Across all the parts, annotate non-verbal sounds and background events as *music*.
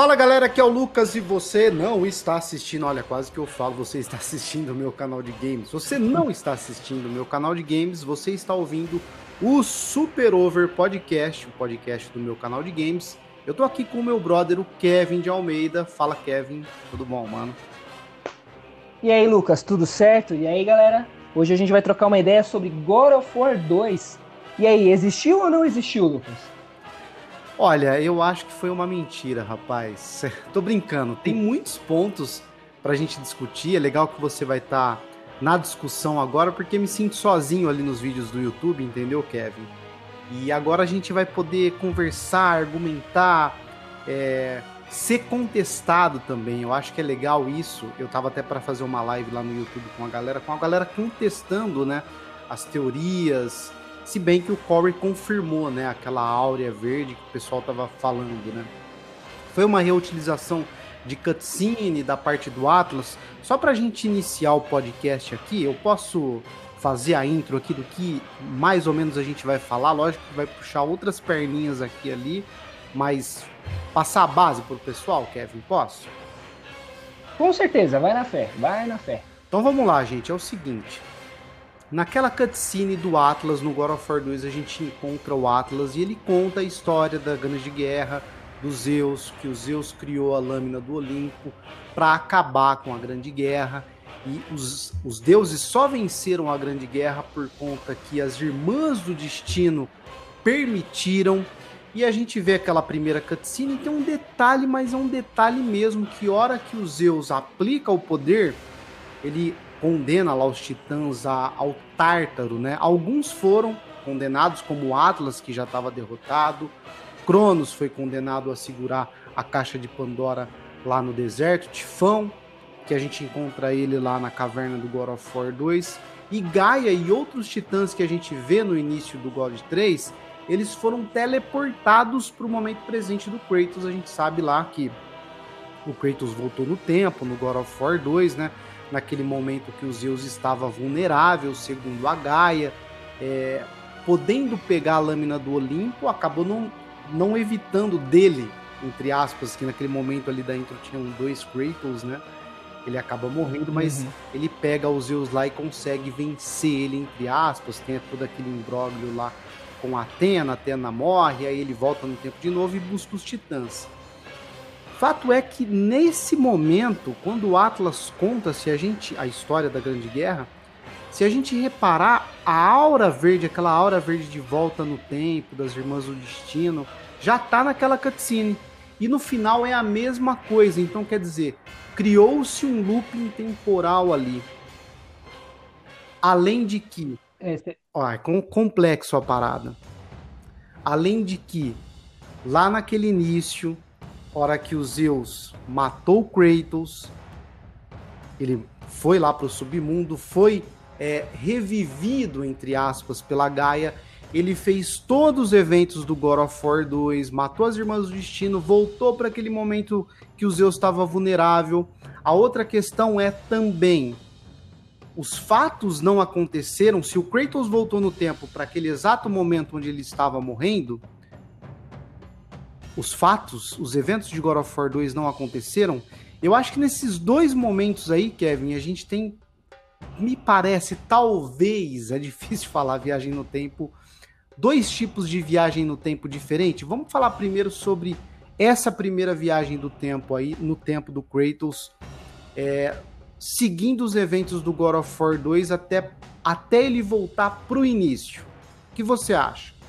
Fala galera, aqui é o Lucas e você não está assistindo, olha, quase que eu falo, você está assistindo o meu canal de games. Você não está assistindo o meu canal de games, você está ouvindo o Super Over Podcast, o podcast do meu canal de games. Eu tô aqui com o meu brother, o Kevin de Almeida. Fala Kevin, tudo bom, mano? E aí, Lucas, tudo certo? E aí, galera? Hoje a gente vai trocar uma ideia sobre God of War 2. E aí, existiu ou não existiu, Lucas? Olha, eu acho que foi uma mentira, rapaz. *laughs* Tô brincando. Tem muitos pontos pra gente discutir. É legal que você vai estar tá na discussão agora, porque me sinto sozinho ali nos vídeos do YouTube, entendeu, Kevin? E agora a gente vai poder conversar, argumentar, é, ser contestado também. Eu acho que é legal isso. Eu tava até para fazer uma live lá no YouTube com a galera, com a galera contestando, né, as teorias, se bem que o Corey confirmou, né, aquela áurea verde que o pessoal tava falando, né? Foi uma reutilização de cutscene da parte do Atlas. Só para a gente iniciar o podcast aqui, eu posso fazer a intro aqui do que mais ou menos a gente vai falar. Lógico que vai puxar outras perninhas aqui ali, mas passar a base pro pessoal, Kevin, posso? Com certeza, vai na fé, vai na fé. Então vamos lá, gente, é o seguinte. Naquela cutscene do Atlas no God of War 2, a gente encontra o Atlas e ele conta a história da Ganas de Guerra, do Zeus, que o Zeus criou a lâmina do Olimpo para acabar com a Grande Guerra. E os, os deuses só venceram a Grande Guerra por conta que as Irmãs do Destino permitiram. E a gente vê aquela primeira cutscene, tem um detalhe, mas é um detalhe mesmo, que hora que o Zeus aplica o poder, ele condena lá os titãs ao Tártaro, né? Alguns foram condenados, como Atlas, que já estava derrotado. Cronos foi condenado a segurar a caixa de Pandora lá no deserto. Tifão, que a gente encontra ele lá na caverna do God of War 2. E Gaia e outros titãs que a gente vê no início do God 3, eles foram teleportados para o momento presente do Kratos. A gente sabe lá que o Kratos voltou no tempo, no God of War 2, né? Naquele momento que o Zeus estava vulnerável, segundo a Gaia, é, podendo pegar a lâmina do Olimpo, acabou não, não evitando dele, entre aspas, que naquele momento ali da intro tinham dois Kratos, né? Ele acaba morrendo, mas uhum. ele pega o Zeus lá e consegue vencer ele, entre aspas, tem todo aquele imbróglio lá com a Atena, a Atena morre, aí ele volta no tempo de novo e busca os titãs. Fato é que nesse momento, quando o Atlas conta se a gente a história da Grande Guerra, se a gente reparar a aura verde, aquela aura verde de volta no tempo das Irmãs do Destino, já tá naquela cutscene. E no final é a mesma coisa, então quer dizer, criou-se um looping temporal ali. Além de que, é, ó, é complexo a parada. Além de que lá naquele início hora que o Zeus matou Kratos, ele foi lá para o submundo, foi é, revivido, entre aspas, pela Gaia. Ele fez todos os eventos do God of War 2, matou as Irmãs do Destino, voltou para aquele momento que o Zeus estava vulnerável. A outra questão é também os fatos não aconteceram. Se o Kratos voltou no tempo para aquele exato momento onde ele estava morrendo, os fatos, os eventos de God of War 2 não aconteceram, eu acho que nesses dois momentos aí, Kevin, a gente tem, me parece, talvez, é difícil *laughs* falar viagem no tempo, dois tipos de viagem no tempo diferente. Vamos falar primeiro sobre essa primeira viagem do tempo aí, no tempo do Kratos, é, seguindo os eventos do God of War 2 até, até ele voltar pro início. O que você acha?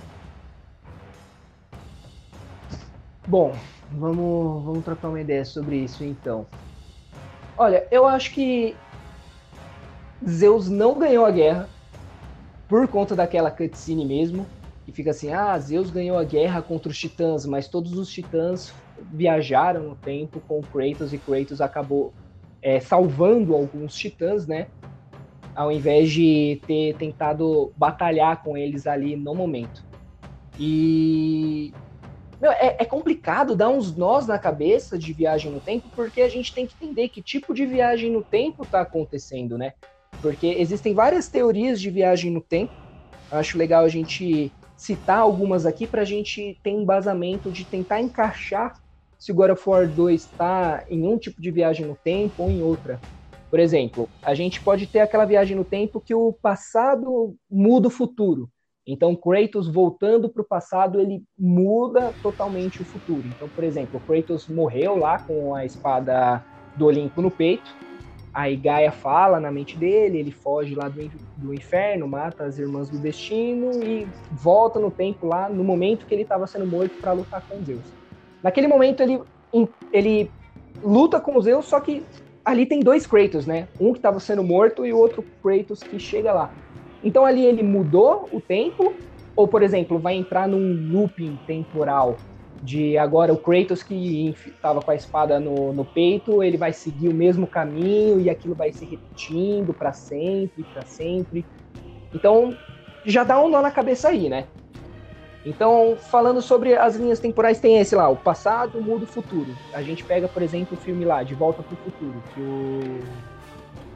Bom, vamos, vamos trocar uma ideia sobre isso então. Olha, eu acho que Zeus não ganhou a guerra por conta daquela cutscene mesmo, que fica assim, ah, Zeus ganhou a guerra contra os titãs, mas todos os titãs viajaram no tempo com Kratos e Kratos acabou é, salvando alguns titãs, né? Ao invés de ter tentado batalhar com eles ali no momento. E meu, é, é, complicado dar uns nós na cabeça de viagem no tempo, porque a gente tem que entender que tipo de viagem no tempo está acontecendo, né? Porque existem várias teorias de viagem no tempo. Eu acho legal a gente citar algumas aqui para a gente ter embasamento de tentar encaixar se o God of War 2 está em um tipo de viagem no tempo ou em outra. Por exemplo, a gente pode ter aquela viagem no tempo que o passado muda o futuro. Então, Kratos voltando para o passado, ele muda totalmente o futuro. Então, por exemplo, Kratos morreu lá com a espada do Olimpo no peito. Aí Gaia fala na mente dele, ele foge lá do, do inferno, mata as irmãs do destino e volta no tempo lá no momento que ele estava sendo morto para lutar com Zeus. Naquele momento ele, ele luta com Zeus, só que ali tem dois Kratos, né? Um que estava sendo morto e o outro Kratos que chega lá. Então ali ele mudou o tempo, ou por exemplo, vai entrar num looping temporal de agora o Kratos que estava com a espada no, no, peito, ele vai seguir o mesmo caminho e aquilo vai se repetindo para sempre, para sempre. Então já dá um nó na cabeça aí, né? Então, falando sobre as linhas temporais, tem esse lá, o passado muda o futuro. A gente pega, por exemplo, o filme lá, De Volta para o Futuro, que o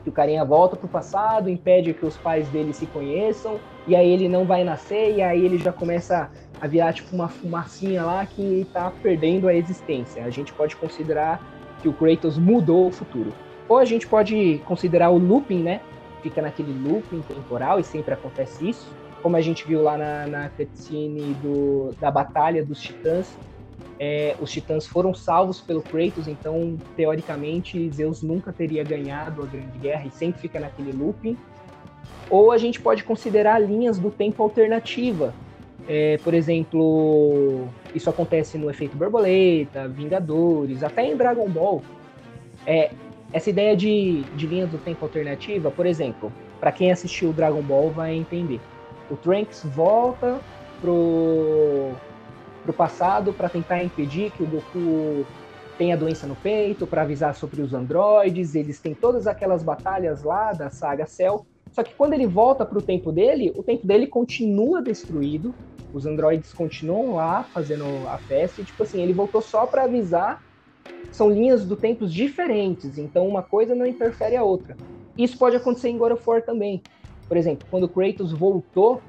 que o carinha volta pro passado, impede que os pais dele se conheçam, e aí ele não vai nascer, e aí ele já começa a virar tipo uma fumacinha lá que tá perdendo a existência. A gente pode considerar que o Kratos mudou o futuro. Ou a gente pode considerar o looping, né? Fica naquele looping temporal e sempre acontece isso. Como a gente viu lá na, na cutscene do, da Batalha dos Titãs, é, os titãs foram salvos pelo Kratos, então, teoricamente, Zeus nunca teria ganhado a Grande Guerra e sempre fica naquele looping. Ou a gente pode considerar linhas do tempo alternativa. É, por exemplo, isso acontece no Efeito Borboleta, Vingadores, até em Dragon Ball. É, essa ideia de, de linhas do tempo alternativa, por exemplo, para quem assistiu Dragon Ball vai entender. O Trunks volta pro para o passado para tentar impedir que o Goku tenha doença no peito, para avisar sobre os androides. Eles têm todas aquelas batalhas lá da saga Cell. Só que quando ele volta para o tempo dele, o tempo dele continua destruído. Os androides continuam lá fazendo a festa. E, tipo assim, ele voltou só para avisar. São linhas do tempos diferentes, então uma coisa não interfere a outra. Isso pode acontecer em God of War também. Por exemplo, quando Kratos voltou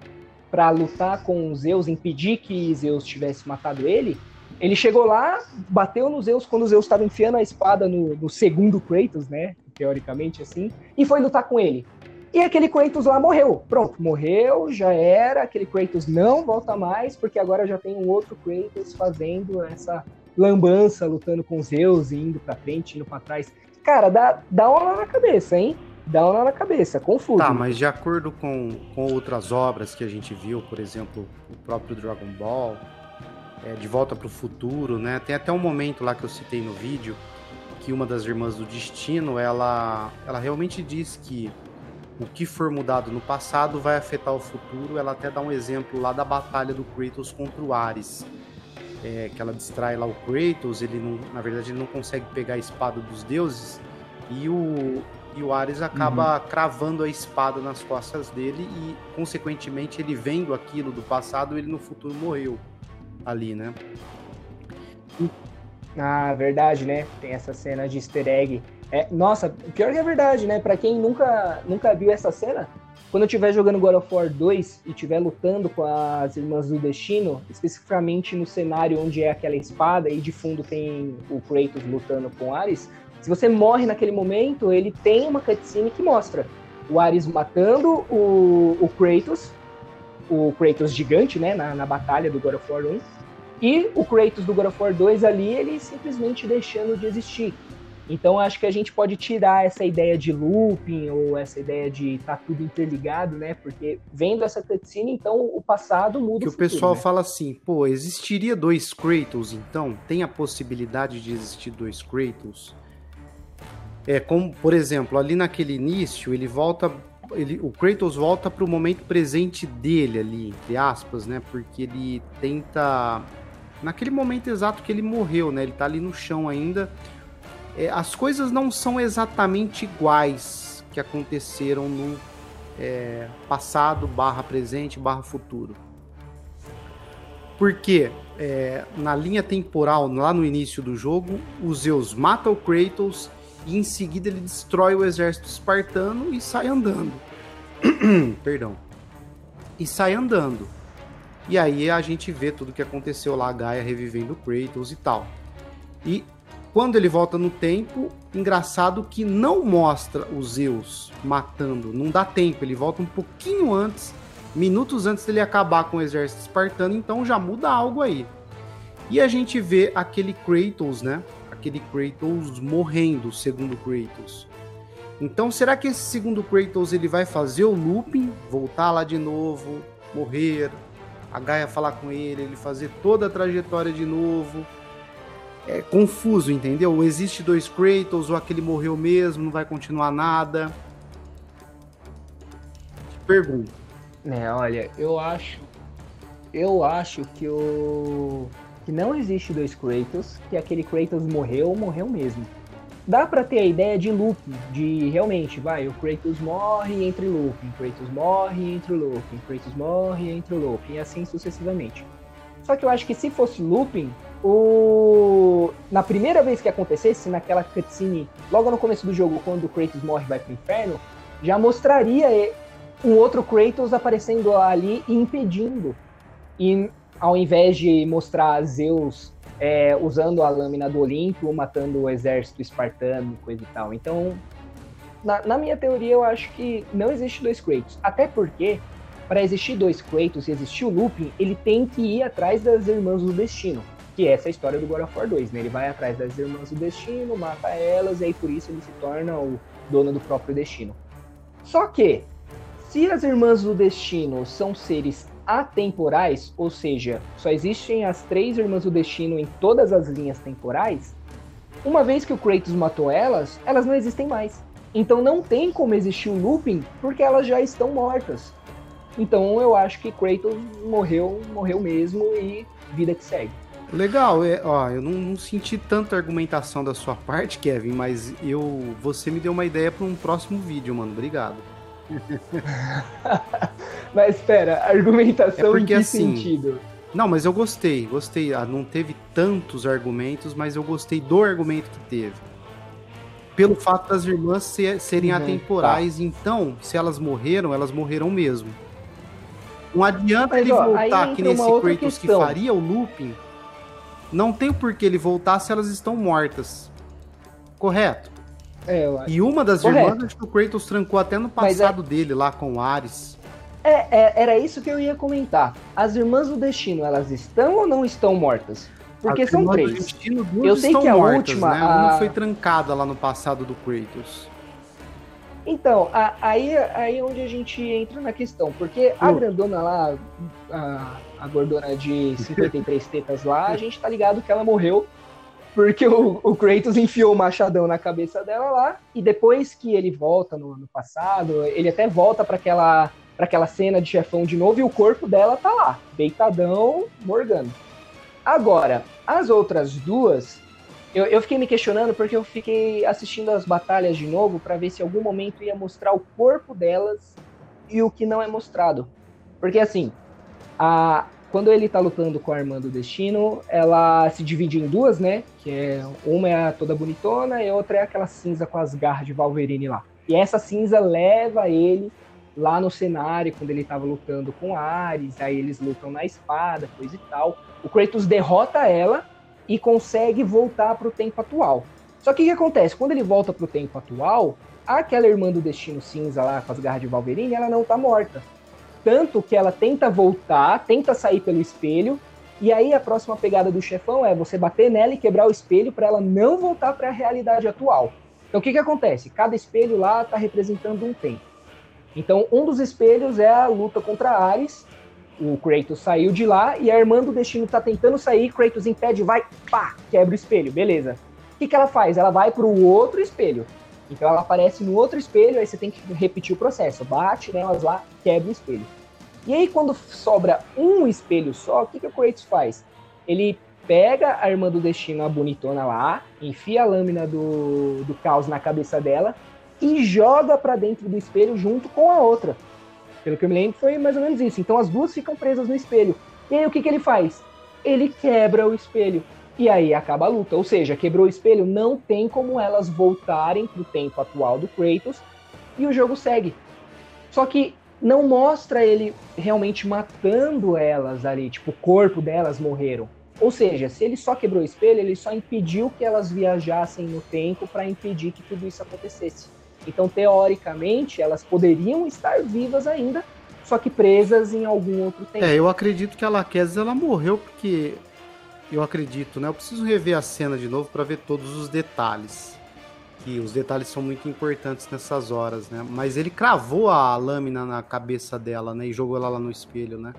para lutar com Zeus, impedir que Zeus tivesse matado ele, ele chegou lá, bateu no Zeus quando Zeus estava enfiando a espada no, no, segundo Kratos, né? Teoricamente assim, e foi lutar com ele. E aquele Kratos lá morreu. Pronto, morreu, já era. Aquele Kratos não volta mais, porque agora já tem um outro Kratos fazendo essa lambança, lutando com Zeus, indo pra frente, indo pra trás. Cara, dá, dá uma na cabeça, hein? Dá uma na cabeça, confuso. Tá, mas de acordo com, com outras obras que a gente viu, por exemplo, o próprio Dragon Ball, é, De Volta para o Futuro, né? Tem até um momento lá que eu citei no vídeo que uma das irmãs do destino, ela, ela realmente diz que o que for mudado no passado vai afetar o futuro. Ela até dá um exemplo lá da batalha do Kratos contra o Ares. É, que ela distrai lá o Kratos, ele não, na verdade ele não consegue pegar a espada dos deuses e o, e o Ares acaba uhum. cravando a espada nas costas dele e, consequentemente, ele vendo aquilo do passado, ele no futuro morreu ali, né? Ah, verdade, né? Tem essa cena de easter egg. É, nossa, pior que é verdade, né? Para quem nunca, nunca viu essa cena, quando eu estiver jogando God of War 2 e estiver lutando com as Irmãs do Destino, especificamente no cenário onde é aquela espada e de fundo tem o Kratos lutando com Ares, se você morre naquele momento, ele tem uma cutscene que mostra o Ares matando o, o Kratos, o Kratos gigante, né, na, na batalha do God of War 1, e o Kratos do God of War 2 ali, ele simplesmente deixando de existir. Então acho que a gente pode tirar essa ideia de looping ou essa ideia de estar tá tudo interligado, né? Porque vendo essa cutscene, então o passado muda. Que o, futuro, pessoal né? fala assim, pô, existiria dois Kratos então? Tem a possibilidade de existir dois Kratos? É, como, por exemplo, ali naquele início, ele volta. Ele, o Kratos volta para o momento presente dele ali, entre aspas, né? Porque ele tenta. Naquele momento exato que ele morreu, né? Ele tá ali no chão ainda. É, as coisas não são exatamente iguais que aconteceram no é, passado, barra presente, barra futuro. Porque é, na linha temporal, lá no início do jogo, o Zeus mata o Kratos e em seguida ele destrói o exército espartano e sai andando. *clears throat* Perdão. E sai andando. E aí a gente vê tudo que aconteceu lá, Gaia revivendo Kratos e tal. E quando ele volta no tempo, engraçado que não mostra os Zeus matando, não dá tempo, ele volta um pouquinho antes, minutos antes dele acabar com o exército espartano, então já muda algo aí. E a gente vê aquele Kratos, né? Aquele Kratos morrendo, segundo Kratos. Então, será que esse segundo Kratos ele vai fazer o looping, voltar lá de novo, morrer, a Gaia falar com ele, ele fazer toda a trajetória de novo? É confuso, entendeu? Existe dois Kratos, ou aquele morreu mesmo, não vai continuar nada. Pergunta. É, olha, eu acho. Eu acho que o. que não existe dois Kratos, que aquele Kratos morreu, morreu mesmo dá para ter a ideia de looping, de realmente, vai, o Kratos morre entre looping, Kratos morre entre looping, Kratos morre entre looping, e assim sucessivamente. Só que eu acho que se fosse looping, o... na primeira vez que acontecesse, naquela cutscene, logo no começo do jogo, quando o Kratos morre e vai pro inferno, já mostraria um outro Kratos aparecendo ali e impedindo. E ao invés de mostrar Zeus é, usando a lâmina do Olimpo, matando o exército espartano, coisa e tal. Então, na, na, minha teoria, eu acho que não existe dois Kratos. Até porque, para existir dois Kratos e existir o Lupin, ele tem que ir atrás das Irmãs do Destino. Que é essa história do God of War 2, né? Ele vai atrás das Irmãs do Destino, mata elas, e aí por isso ele se torna o dono do próprio destino. Só que, se as Irmãs do Destino são seres atemporais, ou seja, só existem as três Irmãs do Destino em todas as linhas temporais, uma vez que o Kratos matou elas, elas não existem mais. Então não tem como existir o looping porque elas já estão mortas. Então eu acho que Kratos morreu, morreu mesmo e vida que segue. Legal, é, ó, eu não, não, senti tanta argumentação da sua *laughs* parte, Kevin, mas eu, você me deu uma ideia para um próximo vídeo, mano. Obrigado. *laughs* mas espera, argumentação é porque, em que assim, sentido? Não, mas eu gostei, gostei. Ah, não teve tantos argumentos, mas eu gostei do argumento que teve. Pelo fato das irmãs ser, serem uhum, atemporais, tá. então, se elas morreram, elas morreram mesmo. Não adianta mas, ele ó, voltar aqui nesse Kratos questão. que faria o looping. Não tem por que ele voltar se elas estão mortas. Correto? É, e uma das Correto. irmãs, acho que o Kratos trancou até no é passado é... dele lá com o Ares. É, é, era isso que eu ia comentar. As irmãs do destino, elas estão ou não estão mortas? Porque As são três. Destino, eu sei que a mortas, última. Né? A... Uma foi trancada lá no passado do Kratos. Então, a, aí, aí é onde a gente entra na questão, porque a grandona lá, a, a gordona de 53 tetas lá, a gente tá ligado que ela morreu porque o, o, Kratos enfiou o machadão na cabeça dela lá, e depois que ele volta no ano passado, ele até volta para aquela, pra aquela cena de chefão de novo, e o corpo dela tá lá, deitadão, morgando. Agora, as outras duas, eu, eu fiquei me questionando porque eu fiquei assistindo as batalhas de novo para ver se em algum momento ia mostrar o corpo delas e o que não é mostrado. Porque assim, a, quando ele tá lutando com a irmã do destino, ela se divide em duas, né? Que é uma é a toda bonitona e a outra é aquela cinza com as garras de Wolverine lá. E essa cinza leva ele lá no cenário quando ele tava lutando com Ares, aí eles lutam na espada, coisa e tal. O Kratos derrota ela e consegue voltar para o tempo atual. Só que o que acontece? Quando ele volta para o tempo atual, aquela irmã do destino cinza lá com as garras de Wolverine, ela não tá morta. Tanto que ela tenta voltar, tenta sair pelo espelho, e aí a próxima pegada do chefão é você bater nela e quebrar o espelho para ela não voltar para a realidade atual. Então o que, que acontece? Cada espelho lá está representando um tempo. Então um dos espelhos é a luta contra Ares. O Kratos saiu de lá e a irmã do destino está tentando sair, Kratos impede, vai, pá, quebra o espelho, beleza. O que, que ela faz? Ela vai para o outro espelho. Então ela aparece no outro espelho, aí você tem que repetir o processo. Bate nelas lá, quebra o espelho. E aí, quando sobra um espelho só, o que, que o Kratos faz? Ele pega a irmã do destino, a bonitona lá, enfia a lâmina do, do caos na cabeça dela e joga para dentro do espelho junto com a outra. Pelo que eu me lembro, foi mais ou menos isso. Então as duas ficam presas no espelho. E aí o que, que ele faz? Ele quebra o espelho. E aí acaba a luta. Ou seja, quebrou o espelho, não tem como elas voltarem pro tempo atual do Kratos e o jogo segue. Só que não mostra ele realmente matando elas ali, tipo, o corpo delas morreram. Ou seja, se ele só quebrou o espelho, ele só impediu que elas viajassem no tempo para impedir que tudo isso acontecesse. Então, teoricamente, elas poderiam estar vivas ainda, só que presas em algum outro tempo. É, eu acredito que a Laquese ela morreu porque eu acredito, né? Eu preciso rever a cena de novo para ver todos os detalhes. Que os detalhes são muito importantes nessas horas, né? Mas ele cravou a lâmina na cabeça dela, né? E jogou ela lá no espelho, né?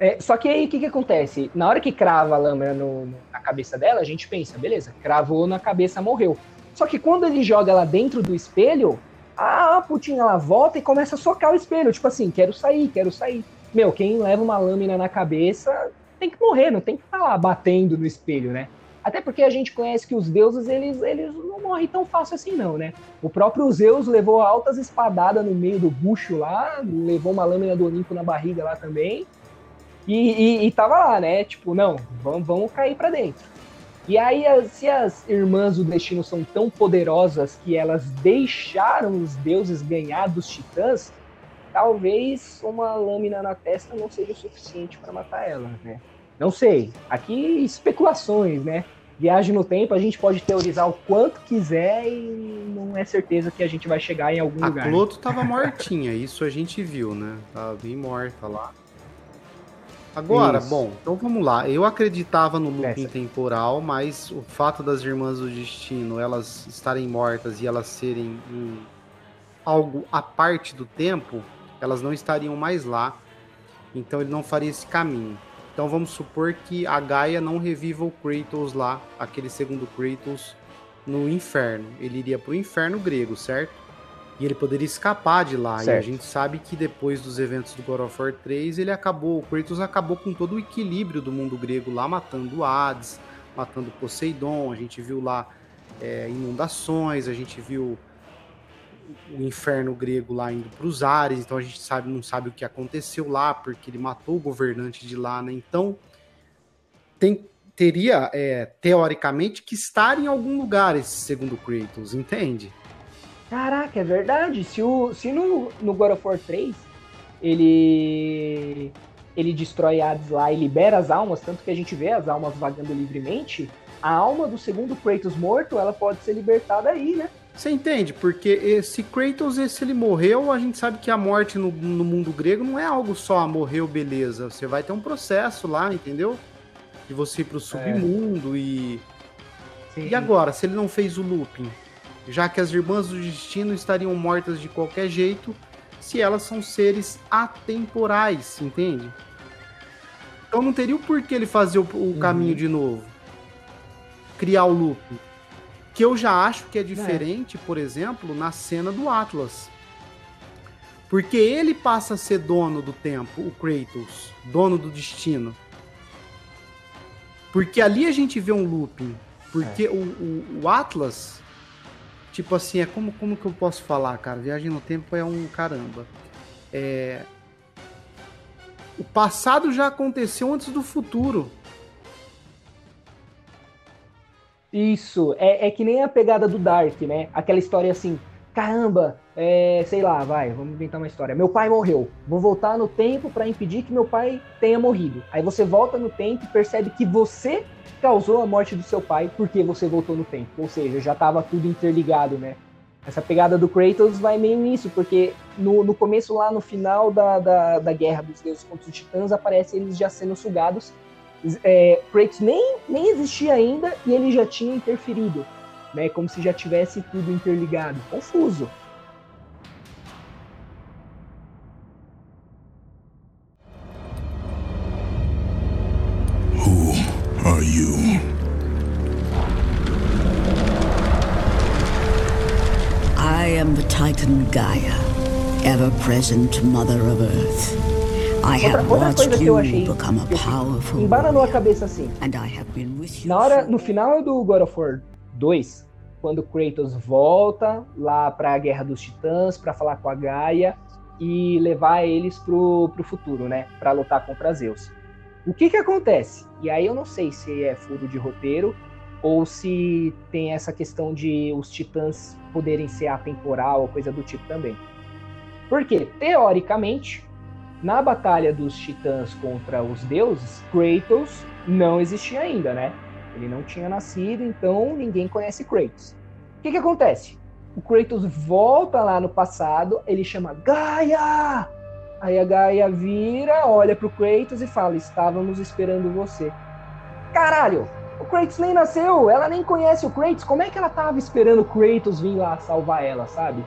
É, só que aí o que, que acontece? Na hora que crava a lâmina no, na cabeça dela, a gente pensa, beleza, cravou na cabeça, morreu. Só que quando ele joga ela dentro do espelho, a putinha ela volta e começa a socar o espelho. Tipo assim, quero sair, quero sair. Meu, quem leva uma lâmina na cabeça tem que morrer, não tem que tá lá batendo no espelho, né? Até porque a gente conhece que os deuses, eles, eles não morrem tão fácil assim, não, né? O próprio Zeus levou altas espadadas no meio do bucho lá, levou uma lâmina do Olimpo na barriga lá também. E, e, e tava lá, né? Tipo, não, vamos, vamos cair para dentro. E aí, se as irmãs do destino são tão poderosas que elas deixaram os deuses ganhar dos titãs, talvez uma lâmina na testa não seja o suficiente para matar ela, né? Não sei. Aqui especulações, né? Viagem no tempo, a gente pode teorizar o quanto quiser e não é certeza que a gente vai chegar em algum a lugar. A Cloto tava mortinha, isso a gente viu, né? Tava bem morta lá. Agora, Isso. bom, então vamos lá. Eu acreditava no looping Essa. temporal, mas o fato das Irmãs do Destino elas estarem mortas e elas serem algo à parte do tempo, elas não estariam mais lá. Então ele não faria esse caminho. Então vamos supor que a Gaia não reviva o Kratos lá, aquele segundo Kratos, no inferno. Ele iria para o inferno grego, certo? E ele poderia escapar de lá. Certo. E a gente sabe que depois dos eventos do God of War 3, ele acabou, o Kratos acabou com todo o equilíbrio do mundo grego lá, matando Hades, matando Poseidon. A gente viu lá é, inundações, a gente viu o inferno grego lá indo para os ares, então a gente sabe, não sabe o que aconteceu lá, porque ele matou o governante de lá, né? Então, tem, teria, é, teoricamente, que estar em algum lugar esse segundo Kratos, entende? Caraca, é verdade. Se, o, se no, no God of War 3 ele ele destrói Hades lá e libera as almas, tanto que a gente vê as almas vagando livremente, a alma do segundo Kratos morto, ela pode ser libertada aí, né? Você entende? Porque esse Kratos, se ele morreu, a gente sabe que a morte no, no mundo grego não é algo só, ah, morreu, beleza. Você vai ter um processo lá, entendeu? De você ir pro submundo é. e... Sim. E agora, se ele não fez o looping? já que as irmãs do destino estariam mortas de qualquer jeito se elas são seres atemporais, entende? Então não teria o porquê ele fazer o, o uhum. caminho de novo. Criar o loop. Que eu já acho que é, é. diferente, é. por exemplo, na cena do Atlas. Porque ele passa a ser dono do tempo, o Kratos, dono do destino. Porque ali a gente vê um looping. Porque é. o, o, o Atlas, Tipo assim, é como, como que eu posso falar, cara? Viagem no tempo é um caramba. É... O passado já aconteceu antes do futuro. Isso, é, é que nem a pegada do Dark, né? Aquela história assim, caramba, é, sei lá, vai, vamos inventar uma história. Meu pai morreu, vou voltar no tempo para impedir que meu pai tenha morrido. Aí você volta no tempo e percebe que você causou a morte do seu pai porque você voltou no tempo. Ou seja, já estava tudo interligado, né? Essa pegada do Kratos vai meio nisso, porque no, no começo, lá no final da, da, da guerra dos deuses contra os titãs, aparece eles já sendo sugados. É, Kratos nem, nem existia ainda e ele já tinha interferido, né? Como se já tivesse tudo interligado. Confuso. are you? I am the Titan Gaia, ever present Mother of Earth. Outra, outra coisa que eu achei become a powerful embaranou a cabeça assim. Na hora, no final do God of War 2, quando Kratos volta lá para a Guerra dos Titãs para falar com a Gaia e levar eles pro, pro futuro, né, para lutar contra Zeus. O que que acontece? E aí eu não sei se é furo de roteiro ou se tem essa questão de os titãs poderem ser atemporal ou coisa do tipo também. Porque, teoricamente, na batalha dos titãs contra os deuses, Kratos não existia ainda, né? Ele não tinha nascido, então ninguém conhece Kratos. O que, que acontece? O Kratos volta lá no passado, ele chama Gaia! Aí a Gaia vira, olha pro Kratos e fala: Estávamos esperando você. Caralho! O Kratos nem nasceu, ela nem conhece o Kratos. Como é que ela tava esperando o Kratos vir lá salvar ela, sabe?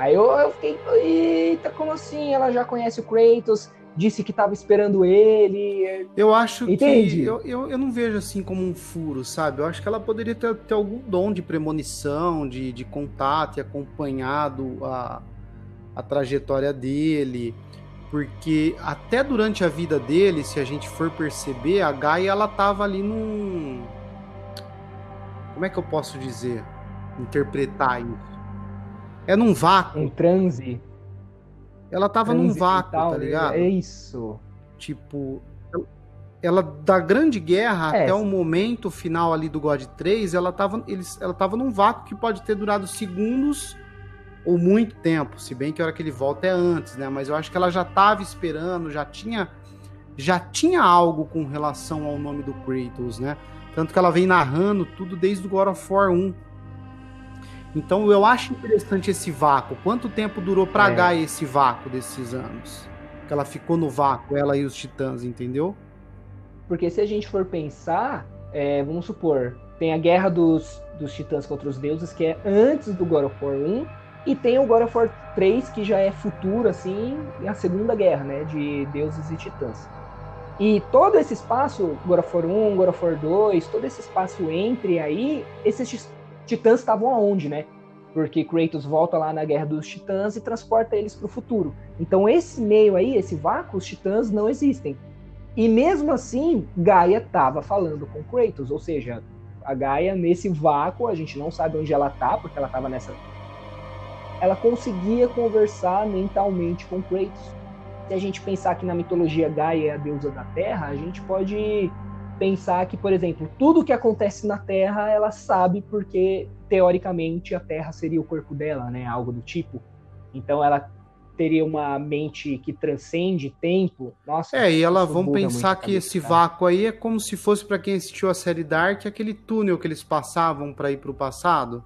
Aí eu, eu fiquei, eita, como assim? Ela já conhece o Kratos, disse que tava esperando ele. Eu acho Entende? que. Eu, eu, eu, não vejo assim como um furo, sabe? Eu acho que ela poderia ter, ter algum dom de premonição, de, de contato e acompanhado a, a trajetória dele. Porque até durante a vida dele, se a gente for perceber, a Gaia ela tava ali num. Como é que eu posso dizer? Interpretar isso. É num vácuo. Um transe. Ela tava num vácuo, tá né? ligado? É isso. Tipo, ela da Grande Guerra é. até o momento final ali do God 3, ela tava, eles, ela tava num vácuo que pode ter durado segundos ou muito tempo, se bem que a hora que ele volta é antes, né? Mas eu acho que ela já tava esperando, já tinha já tinha algo com relação ao nome do Kratos, né? Tanto que ela vem narrando tudo desde o God of War 1. Então eu acho interessante esse vácuo. Quanto tempo durou para é. Gaia esse vácuo desses anos? Que ela ficou no vácuo, ela e os titãs, entendeu? Porque se a gente for pensar, é, vamos supor, tem a guerra dos, dos titãs contra os deuses, que é antes do God of War 1, e tem o God of War 3, que já é futuro, assim, a segunda guerra, né, de deuses e titãs. E todo esse espaço, God of War 1, God of War 2, todo esse espaço entre aí, esses titãs estavam aonde, né? Porque Kratos volta lá na Guerra dos Titãs e transporta eles para o futuro. Então esse meio aí, esse vácuo, os titãs não existem. E mesmo assim, Gaia estava falando com Kratos, ou seja, a Gaia nesse vácuo, a gente não sabe onde ela tá, porque ela estava nessa ela conseguia conversar mentalmente com Kratos. Se a gente pensar que na mitologia Gaia é a deusa da Terra, a gente pode pensar que, por exemplo, tudo que acontece na Terra, ela sabe porque teoricamente a Terra seria o corpo dela, né? Algo do tipo. Então ela teria uma mente que transcende tempo. Nossa. É, e ela vamos pensar que esse vácuo aí é como se fosse para quem assistiu a série Dark, aquele túnel que eles passavam para ir para o passado,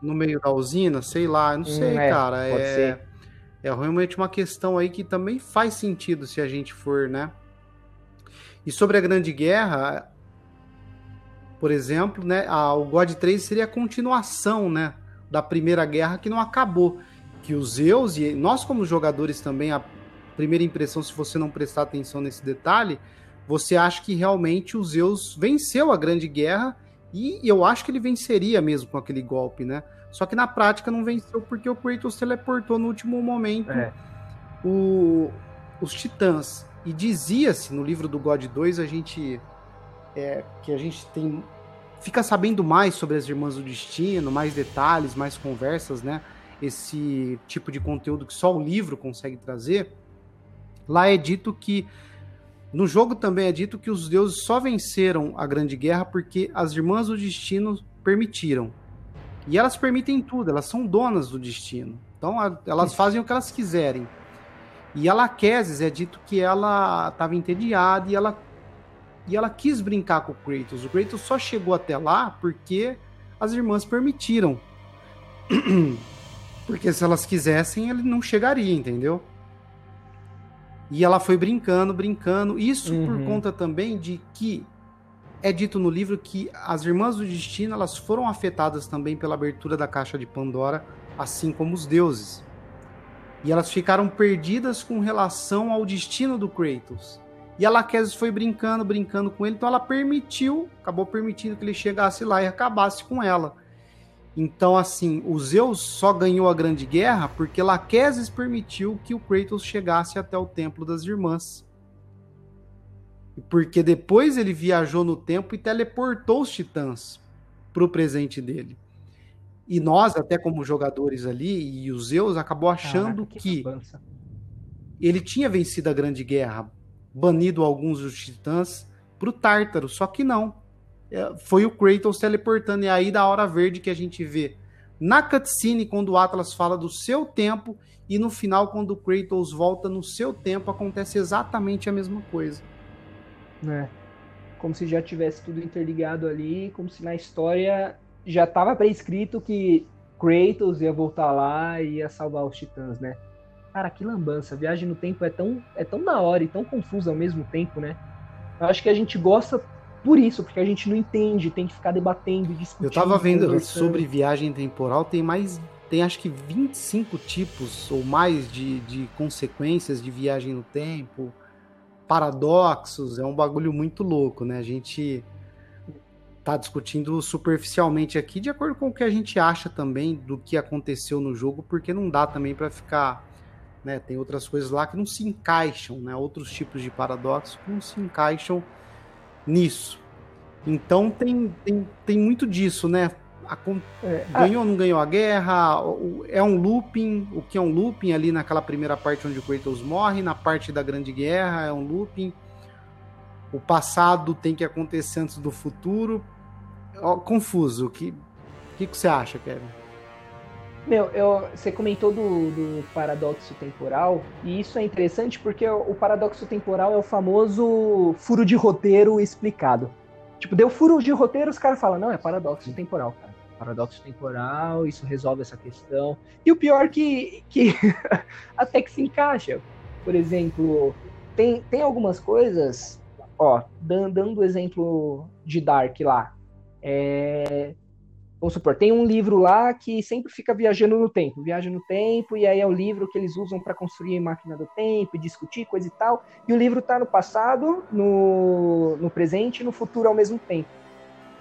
no meio da usina, sei lá, não sei, hum, é, cara. É, é realmente uma questão aí que também faz sentido se a gente for, né? E sobre a Grande Guerra, por exemplo, né, a, o God 3 seria a continuação, né, da Primeira Guerra que não acabou. Que os Zeus e nós como jogadores também a primeira impressão, se você não prestar atenção nesse detalhe, você acha que realmente o Zeus venceu a Grande Guerra e eu acho que ele venceria mesmo com aquele golpe, né? Só que na prática não venceu porque o Kratos teleportou no último momento é. o, os titãs. E dizia-se no livro do God 2, a gente é, que a gente tem fica sabendo mais sobre as Irmãs do Destino, mais detalhes, mais conversas, né? Esse tipo de conteúdo que só o livro consegue trazer. Lá é dito que no jogo também é dito que os deuses só venceram a Grande Guerra porque as Irmãs do Destino permitiram. E elas permitem tudo, elas são donas do destino. Então elas fazem o que elas quiserem. E a Laquesis é dito que ela estava entediada e ela, e ela quis brincar com o Kratos. O Kratos só chegou até lá porque as irmãs permitiram. *clears throat* porque se elas quisessem, ele não chegaria, entendeu? E ela foi brincando, brincando. Isso uhum. por conta também de que é dito no livro que as irmãs do destino elas foram afetadas também pela abertura da caixa de Pandora, assim como os deuses. E elas ficaram perdidas com relação ao destino do Kratos. E a Lachesis foi brincando, brincando com ele, então ela permitiu, acabou permitindo que ele chegasse lá e acabasse com ela. Então, assim, o Zeus só ganhou a Grande Guerra porque Lachesis permitiu que o Kratos chegasse até o Templo das Irmãs. Porque depois ele viajou no tempo e teleportou os titãs para o presente dele. E nós, até como jogadores ali, e os Zeus, acabou achando Caraca, que, que ele tinha vencido a Grande Guerra, banido alguns dos titãs para o Tártaro, só que não. É, foi o Kratos teleportando, e aí da hora verde que a gente vê na cutscene, quando o Atlas fala do seu tempo, e no final, quando o Kratos volta no seu tempo, acontece exatamente a mesma coisa. É. Como se já tivesse tudo interligado ali, como se na história já estava prescrito que Kratos ia voltar lá e ia salvar os titãs, né? Cara, que lambança. A viagem no tempo é tão, é tão da hora e tão confusa ao mesmo tempo, né? Eu acho que a gente gosta por isso, porque a gente não entende, tem que ficar debatendo e discutindo. Eu tava vendo sobre viagem temporal, tem mais. Tem acho que 25 tipos ou mais de, de consequências de viagem no tempo, paradoxos, é um bagulho muito louco, né? A gente tá discutindo superficialmente aqui, de acordo com o que a gente acha também do que aconteceu no jogo, porque não dá também para ficar. Né, tem outras coisas lá que não se encaixam, né, outros tipos de paradoxos que não se encaixam nisso. Então tem, tem, tem muito disso, né? A, é, ganhou ou não ganhou a guerra? É um looping. O que é um looping ali naquela primeira parte onde o Kratos morre, na parte da Grande Guerra é um looping. O passado tem que acontecer antes do futuro. Confuso. O que, que, que você acha, Kevin? Meu, eu, você comentou do, do, paradoxo temporal, e isso é interessante porque o, o, paradoxo temporal é o famoso furo de roteiro explicado. Tipo, deu furo de roteiro, os caras falam, não, é paradoxo temporal, cara. Paradoxo temporal, isso resolve essa questão. E o pior que, que *laughs* até que se encaixa. Por exemplo, tem, tem algumas coisas, ó, dando, dando exemplo de Dark lá. É, Vamos supor, tem um livro lá que sempre fica viajando no tempo, viaja no tempo, e aí é o livro que eles usam para construir máquina do tempo, discutir coisa e tal, e o livro está no passado, no, no presente e no futuro ao mesmo tempo.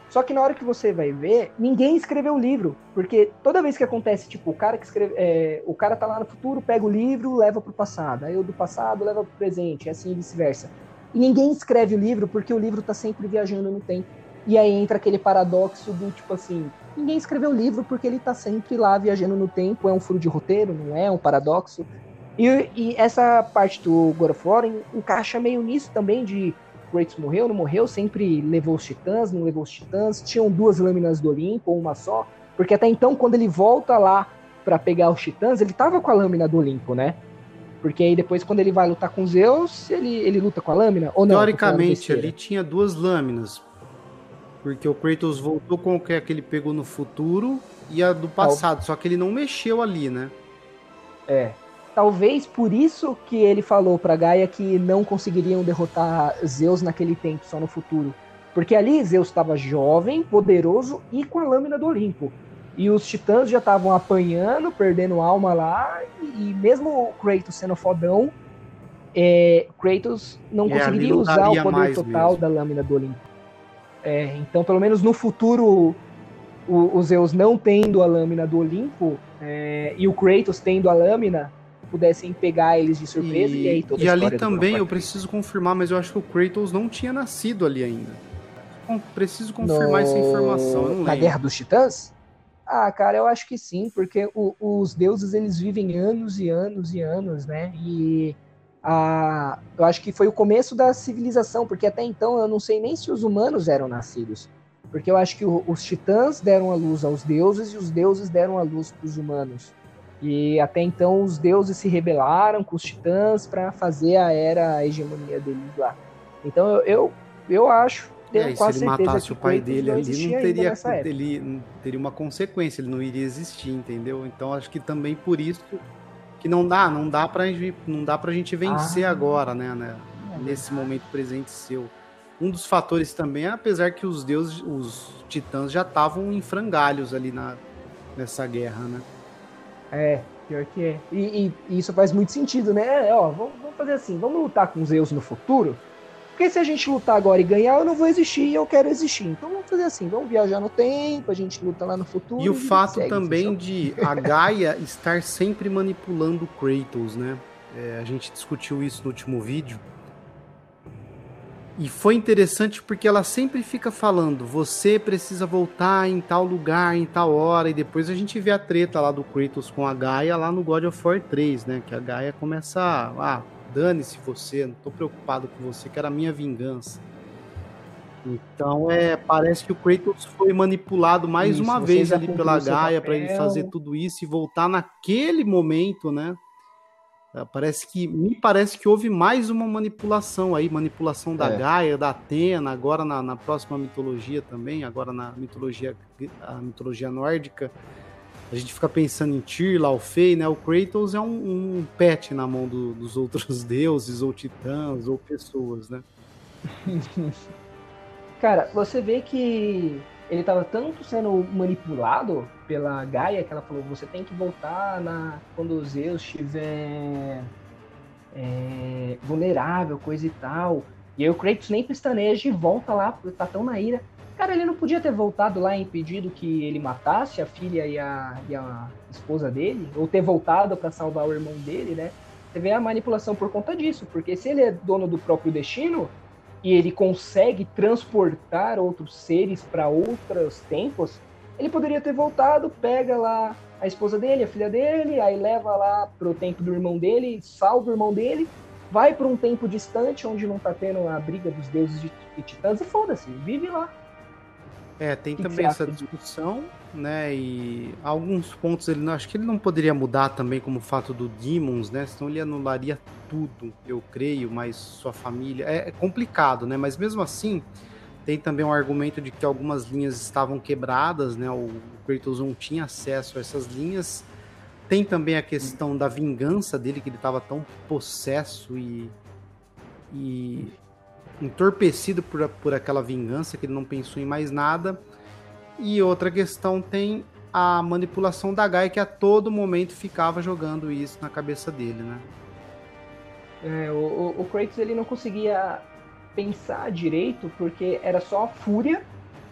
Só que na hora que você vai ver, ninguém escreveu o livro, porque toda vez que acontece, tipo, o cara que escreve, é, o cara tá lá no futuro, pega o livro, leva pro passado, aí o do passado leva pro presente, e assim vice-versa. E ninguém escreve o livro porque o livro tá sempre viajando no tempo. E aí entra aquele paradoxo do tipo assim, ninguém escreveu o livro porque ele tá sempre lá viajando no tempo, é um furo de roteiro, não é? Um paradoxo. E, e essa parte do God of War encaixa meio nisso também de Kratos morreu, não morreu, sempre levou os titãs, não levou os titãs, tinham duas lâminas do Olimpo, ou uma só, porque até então quando ele volta lá para pegar os titãs, ele tava com a lâmina do Olimpo, né? Porque aí depois, quando ele vai lutar com Zeus, ele, ele luta com a lâmina? Ou não? Teoricamente, ali tinha duas lâminas. Porque o Kratos voltou com o que ele pegou no futuro e a do passado, Tal... só que ele não mexeu ali, né? É. Talvez por isso que ele falou pra Gaia que não conseguiriam derrotar Zeus naquele tempo, só no futuro. Porque ali Zeus estava jovem, poderoso e com a lâmina do Olimpo. E os titãs já estavam apanhando, perdendo alma lá, e mesmo o Kratos sendo fodão, é, Kratos não é, conseguiria usar o poder total mesmo. da lâmina do Olimpo. É, então, pelo menos no futuro, o, os Zeus não tendo a lâmina do Olimpo é, e o Kratos tendo a lâmina, pudessem pegar eles de surpresa e, e aí toda E ali também eu preciso confirmar, mas eu acho que o Kratos não tinha nascido ali ainda. Preciso confirmar no... essa informação. Na Guerra dos Titãs? Ah, cara, eu acho que sim, porque o, os deuses eles vivem anos e anos e anos, né? E a, eu acho que foi o começo da civilização, porque até então eu não sei nem se os humanos eram nascidos. Porque eu acho que o, os titãs deram a luz aos deuses e os deuses deram a luz para os humanos. E até então os deuses se rebelaram com os titãs para fazer a era a hegemonia deles lá. Então eu, eu, eu acho é, se ele matasse o pai dele ali, não teria, ele teria uma consequência, ele não iria existir, entendeu? Então acho que também por isso que não dá, não dá pra, não dá pra gente vencer ah, agora, né, né? Nesse momento presente seu. Um dos fatores também, apesar que os deuses, os titãs já estavam em frangalhos ali na, nessa guerra, né? É, pior que é. E, e, e isso faz muito sentido, né? É, ó, vamos, vamos fazer assim, vamos lutar com Zeus no futuro, porque se a gente lutar agora e ganhar, eu não vou existir e eu quero existir. Então vamos fazer assim, vamos viajar no tempo, a gente luta lá no futuro. E o fato também de a *laughs* Gaia estar sempre manipulando Kratos, né? É, a gente discutiu isso no último vídeo. E foi interessante porque ela sempre fica falando: você precisa voltar em tal lugar, em tal hora. E depois a gente vê a treta lá do Kratos com a Gaia lá no God of War 3, né? Que a Gaia começa a. Ah, dane-se você, não tô preocupado com você, que era a minha vingança. Então é, parece que o Kratos foi manipulado mais isso, uma vez ali pela Gaia para ele fazer tudo isso e voltar naquele momento, né? É, parece que me parece que houve mais uma manipulação aí, manipulação da é. Gaia, da Atena, agora na, na, próxima mitologia também, agora na mitologia a mitologia nórdica. A gente fica pensando em Tyr, Laufey, né? O Kratos é um, um pet na mão do, dos outros *laughs* deuses ou titãs ou pessoas, né? *laughs* Cara, você vê que ele estava tanto sendo manipulado pela Gaia que ela falou: você tem que voltar na quando o Zeus estiver é, vulnerável, coisa e tal. E aí o Kratos nem pestaneja e volta lá, tá tão na ira. Cara, ele não podia ter voltado lá e impedido que ele matasse a filha e a, e a esposa dele, ou ter voltado para salvar o irmão dele, né? Você vê a manipulação por conta disso, porque se ele é dono do próprio destino, e ele consegue transportar outros seres para outros tempos, ele poderia ter voltado, pega lá a esposa dele, a filha dele, aí leva lá pro tempo do irmão dele, salva o irmão dele, vai para um tempo distante onde não tá tendo a briga dos deuses e titãs e foda-se, vive lá. É, tem que também que essa discussão, né? E alguns pontos ele acho que ele não poderia mudar também, como o fato do Demons, né? Senão ele anularia tudo, eu creio, mas sua família. É, é complicado, né? Mas mesmo assim, tem também um argumento de que algumas linhas estavam quebradas, né? O Kratos não tinha acesso a essas linhas. Tem também a questão da vingança dele, que ele estava tão possesso e, e entorpecido por, por aquela vingança, que ele não pensou em mais nada. E outra questão tem a manipulação da Gaia, que a todo momento ficava jogando isso na cabeça dele, né? É, o, o Kratos ele não conseguia pensar direito porque era só fúria,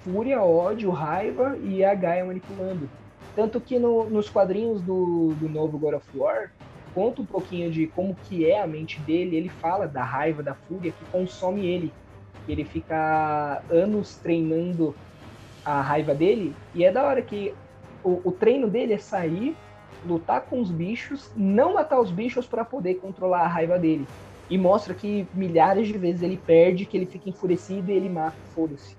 fúria, ódio, raiva e a Gaia manipulando. Tanto que no, nos quadrinhos do, do novo God of War, conta um pouquinho de como que é a mente dele, ele fala da raiva, da fúria que consome ele. Ele fica anos treinando a raiva dele, e é da hora que o, o treino dele é sair, lutar com os bichos, não matar os bichos para poder controlar a raiva dele. E mostra que milhares de vezes ele perde, que ele fica enfurecido e ele mata, foda-se.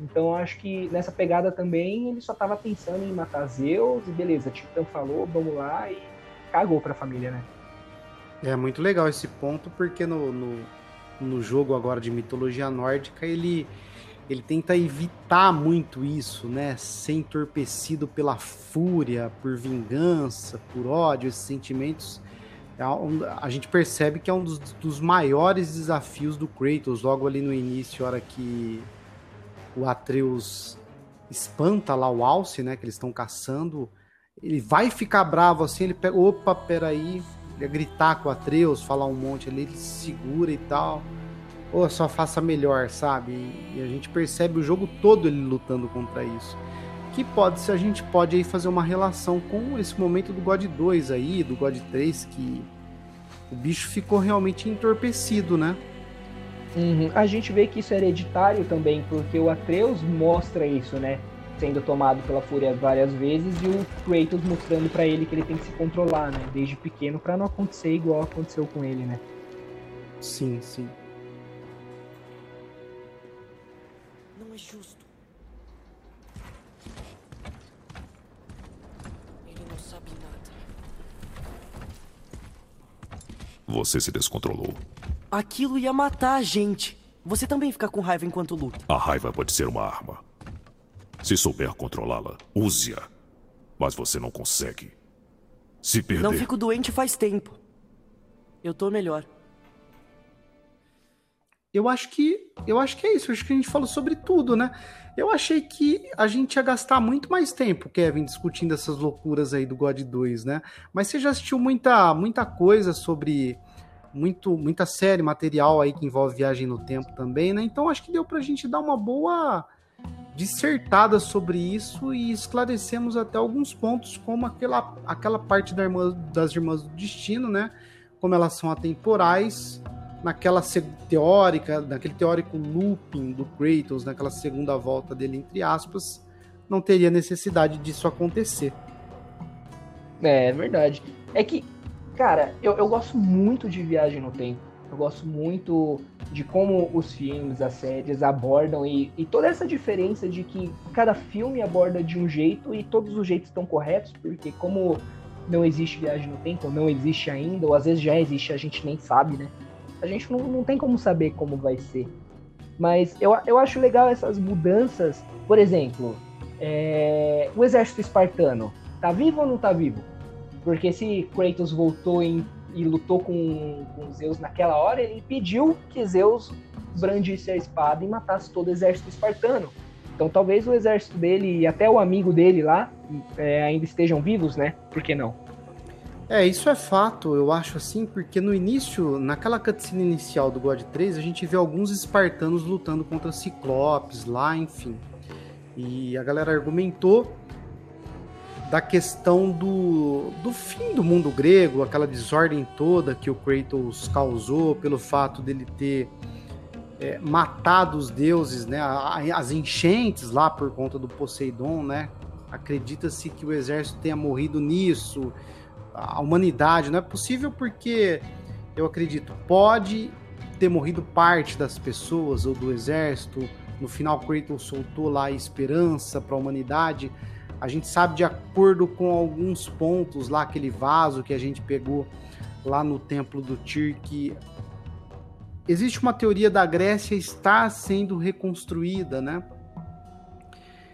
Então acho que nessa pegada também ele só tava pensando em matar Zeus e beleza, Titã falou, vamos lá e cagou pra família, né? É muito legal esse ponto, porque no, no, no jogo agora de mitologia nórdica, ele, ele tenta evitar muito isso, né? Ser entorpecido pela fúria, por vingança, por ódio, esses sentimentos. É a gente percebe que é um dos, dos, maiores desafios do Kratos, logo ali no início, hora que o Atreus espanta lá o Alce, né? Que eles estão caçando ele vai ficar bravo assim, ele pega, opa, peraí, ele ia gritar com o Atreus, falar um monte ali, ele se segura e tal. Ou só faça melhor, sabe? E a gente percebe o jogo todo ele lutando contra isso. Que pode ser, a gente pode aí fazer uma relação com esse momento do God 2 aí, do God 3, que o bicho ficou realmente entorpecido, né? Uhum. A gente vê que isso é hereditário também, porque o Atreus mostra isso, né? Sendo tomado pela fúria várias vezes e o Kratos mostrando para ele que ele tem que se controlar, né? Desde pequeno para não acontecer igual aconteceu com ele, né? Sim, sim. Não é justo. Ele não sabe nada. Você se descontrolou. Aquilo ia matar a gente. Você também fica com raiva enquanto luta. A raiva pode ser uma arma. Se souber controlá-la, use-a. Mas você não consegue. Se perder. Não fico doente faz tempo. Eu tô melhor. Eu acho que. Eu acho que é isso. Eu acho que a gente falou sobre tudo, né? Eu achei que a gente ia gastar muito mais tempo, Kevin, discutindo essas loucuras aí do God 2, né? Mas você já assistiu muita, muita coisa sobre. Muito, muita série, material aí que envolve viagem no tempo também, né? Então acho que deu pra gente dar uma boa dissertada sobre isso e esclarecemos até alguns pontos, como aquela, aquela parte da irmã, das Irmãs do Destino, né? Como elas são atemporais, naquela teórica, naquele teórico looping do Kratos, naquela segunda volta dele, entre aspas, não teria necessidade disso acontecer. É, é verdade. É que, cara, eu, eu gosto muito de viagem no tempo Eu gosto muito de como os filmes, as séries abordam e, e toda essa diferença de que cada filme aborda de um jeito e todos os jeitos estão corretos, porque como não existe viagem no tempo, não existe ainda, ou às vezes já existe, a gente nem sabe, né? A gente não, não tem como saber como vai ser. Mas eu, eu acho legal essas mudanças. Por exemplo, é, o exército espartano, tá vivo ou não tá vivo? Porque se Kratos voltou em, e lutou com, com Zeus naquela hora, ele pediu que Zeus brandisse a espada e matasse todo o exército espartano. Então talvez o exército dele e até o amigo dele lá é, ainda estejam vivos, né? Por que não? É, isso é fato, eu acho assim, porque no início, naquela cutscene inicial do God 3, a gente vê alguns espartanos lutando contra ciclopes lá, enfim. E a galera argumentou da questão do, do fim do mundo grego, aquela desordem toda que o Kratos causou pelo fato dele ter é, matado os deuses, né, as enchentes lá por conta do Poseidon, né? Acredita-se que o exército tenha morrido nisso, a humanidade. Não é possível porque eu acredito, pode ter morrido parte das pessoas ou do exército. No final, Kratos soltou lá a esperança para a humanidade. A gente sabe de acordo com alguns pontos lá, aquele vaso que a gente pegou lá no templo do Tyr, que existe uma teoria da Grécia estar sendo reconstruída, né?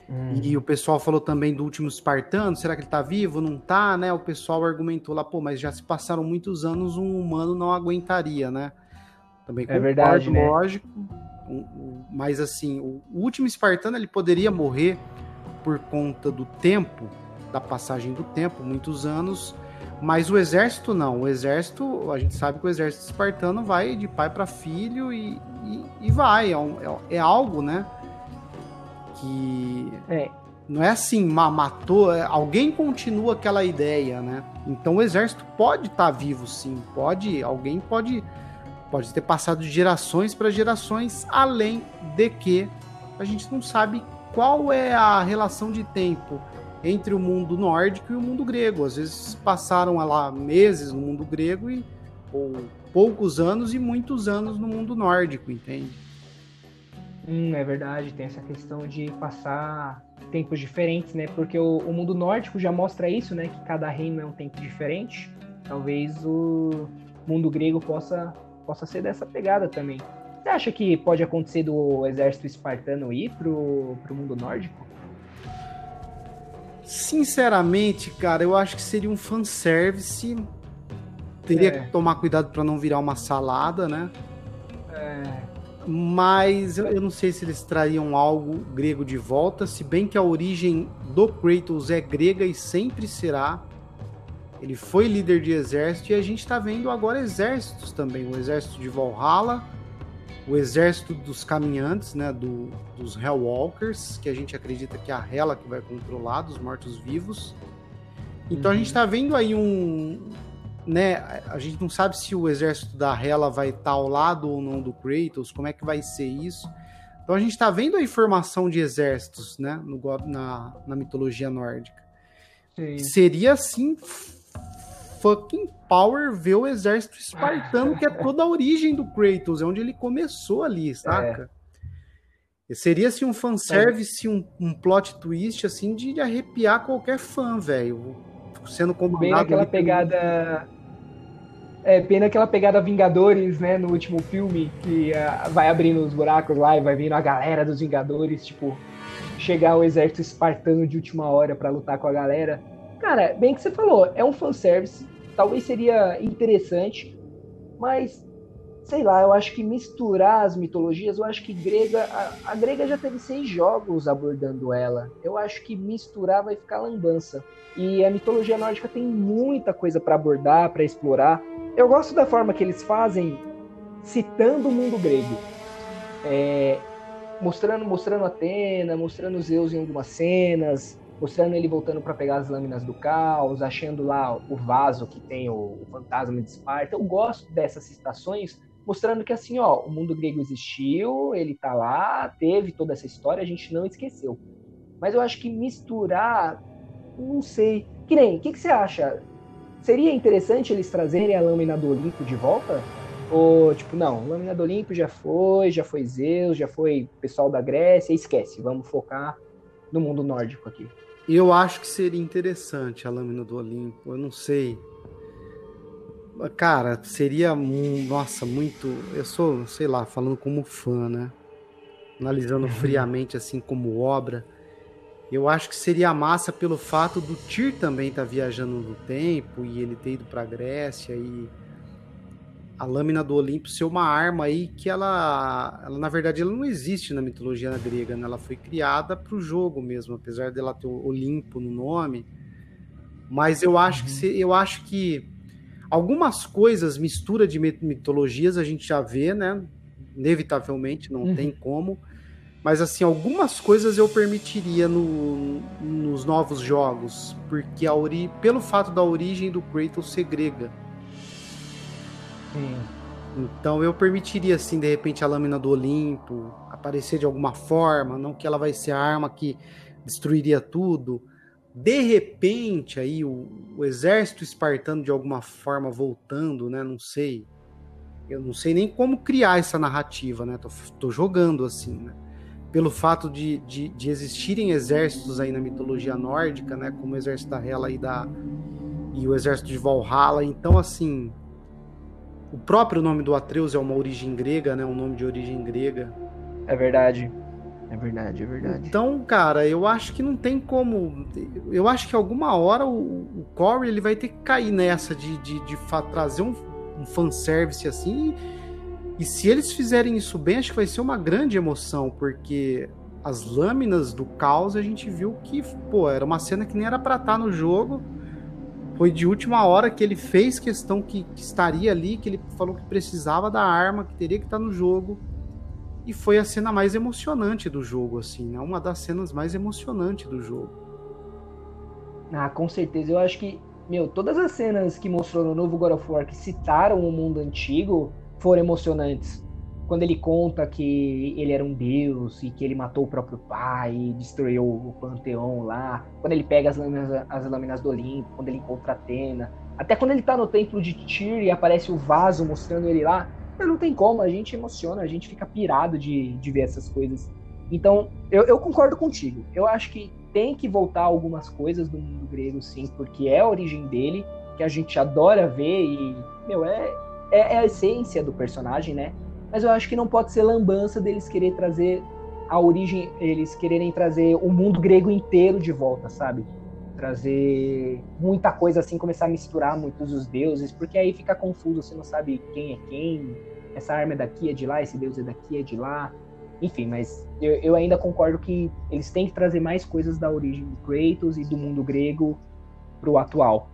Hum. E o pessoal falou também do último espartano, será que ele tá vivo? Não tá, né? O pessoal argumentou lá, pô, mas já se passaram muitos anos, um humano não aguentaria, né? Também é verdade, né? lógico. Mas assim, o último espartano ele poderia morrer por conta do tempo, da passagem do tempo, muitos anos, mas o exército não. O exército, a gente sabe que o exército espartano vai de pai para filho e, e, e vai. É, um, é, é algo, né? que é. não é assim, matou, é, alguém continua aquela ideia, né? Então o exército pode estar tá vivo, sim, pode, alguém pode, pode ter passado de gerações para gerações, além de que a gente não sabe qual é a relação de tempo entre o mundo nórdico e o mundo grego. Às vezes passaram lá meses no mundo grego e ou poucos anos e muitos anos no mundo nórdico, entende? Hum, é verdade, tem essa questão de passar tempos diferentes, né? Porque o, o, mundo nórdico já mostra isso, né? Que cada reino é um tempo diferente. Talvez o mundo grego possa, possa ser dessa pegada também. Você acha que pode acontecer do exército espartano ir pro, pro mundo nórdico? Sinceramente, cara, eu acho que seria um fanservice. Teria é. que tomar cuidado para não virar uma salada, né? É. Mas eu não sei se eles trariam algo grego de volta, se bem que a origem do Kratos é grega e sempre será. Ele foi líder de exército e a gente está vendo agora exércitos também. O exército de Valhalla, o exército dos caminhantes, né, do, dos Hellwalkers, que a gente acredita que é a Hela que vai controlar, dos mortos-vivos. Então uhum. a gente está vendo aí um, né, a gente não sabe se o exército da Hela vai estar tá ao lado ou não do Kratos, como é que vai ser isso. Então a gente está vendo a informação de exércitos, né, no, na, na mitologia nórdica. Sim. Seria assim fucking power ver o exército espartano, que é toda a origem do Kratos, é onde ele começou ali, saca? É. Seria assim um fanservice, é. um, um plot twist assim de arrepiar qualquer fã, velho sendo comandado. Bem naquela pegada. É, bem naquela pegada Vingadores, né, no último filme, que uh, vai abrindo os buracos lá e vai vindo a galera dos Vingadores, tipo, chegar o exército espartano de última hora para lutar com a galera. Cara, bem que você falou, é um fanservice, talvez seria interessante, mas sei lá, eu acho que misturar as mitologias, eu acho que grega, a, a, grega já teve seis jogos abordando ela. Eu acho que misturar vai ficar lambança. E a mitologia nórdica tem muita coisa para abordar, para explorar. Eu gosto da forma que eles fazem, citando o mundo grego. É, mostrando, mostrando Atena, mostrando Zeus em algumas cenas, mostrando ele voltando para pegar as lâminas do caos, achando lá o vaso que tem o, o fantasma de Esparta. Eu gosto dessas citações mostrando que assim, ó, o mundo grego existiu, ele tá lá, teve toda essa história, a gente não esqueceu. Mas eu acho que misturar, não sei. Que nem, o que, que você acha? Seria interessante eles trazerem a lâmina do Olimpo de volta? Ou, tipo, não, Lâmina do Olimpo já foi, já foi Zeus, já foi pessoal da Grécia, esquece, vamos focar no mundo nórdico aqui. Eu acho que seria interessante a Lâmina do Olimpo, eu não sei. Cara, seria, nossa, muito. Eu sou, sei lá, falando como fã, né? Analisando uhum. friamente, assim, como obra. Eu acho que seria massa pelo fato do Tyr também estar tá viajando no tempo e ele ter ido pra Grécia e a lâmina do Olimpo ser uma arma aí que ela, ela na verdade, ela não existe na mitologia grega, né? Ela foi criada para o jogo mesmo, apesar dela ter o Olimpo no nome. Mas eu acho que uhum. eu acho que algumas coisas mistura de mitologias a gente já vê, né? Inevitavelmente, não uhum. tem como. Mas assim, algumas coisas eu permitiria no, nos novos jogos, porque a ori pelo fato da origem do Kratos ser grega Sim. Então eu permitiria, assim, de repente, a lâmina do Olimpo aparecer de alguma forma, não que ela vai ser a arma que destruiria tudo. De repente, aí, o, o exército espartano de alguma forma voltando, né? Não sei. Eu não sei nem como criar essa narrativa, né? Tô, tô jogando assim, né? Pelo fato de, de, de, existirem exércitos aí na mitologia nórdica, né? Como o exército da Hela e, da, e o exército de Valhalla. Então, assim, o próprio nome do Atreus é uma origem grega, né? Um nome de origem grega. É verdade. É verdade, é verdade. Então, cara, eu acho que não tem como. Eu acho que alguma hora o, o Corey ele vai ter que cair nessa de, de, de trazer um, um fanservice assim. E, e se eles fizerem isso bem, acho que vai ser uma grande emoção, porque as lâminas do caos a gente viu que, pô, era uma cena que nem era pra estar tá no jogo foi de última hora que ele fez questão que, que, estaria ali, que ele falou que precisava da arma, que teria que estar no jogo. E foi a cena mais emocionante do jogo, assim, né? Uma das cenas mais emocionantes do jogo. Ah, com certeza. Eu acho que, meu, todas as cenas que mostrou no novo God of War que citaram o mundo antigo foram emocionantes quando ele conta que ele era um deus e que ele matou o próprio pai e destruiu o panteão lá, quando ele pega as lâminas, as lâminas do Olimpo, quando ele encontra Atena, até quando ele tá no templo de Tyr e aparece o vaso mostrando ele lá, não tem como, a gente emociona, a gente fica pirado de, de ver essas coisas. Então, eu, eu concordo contigo. Eu acho que tem que voltar algumas coisas do mundo grego, sim, porque é a origem dele, que a gente adora ver e, meu, é, é, é a essência do personagem, né? Mas eu acho que não pode ser lambança deles querer trazer a origem, eles quererem trazer o mundo grego inteiro de volta, sabe? Trazer muita coisa assim, começar a misturar muitos os deuses, porque aí fica confuso, você não sabe quem é quem, essa arma é daqui, é de lá, esse deus é daqui, é de lá. Enfim, mas eu, eu ainda concordo que eles têm que trazer mais coisas da origem do Kratos e do mundo grego pro atual.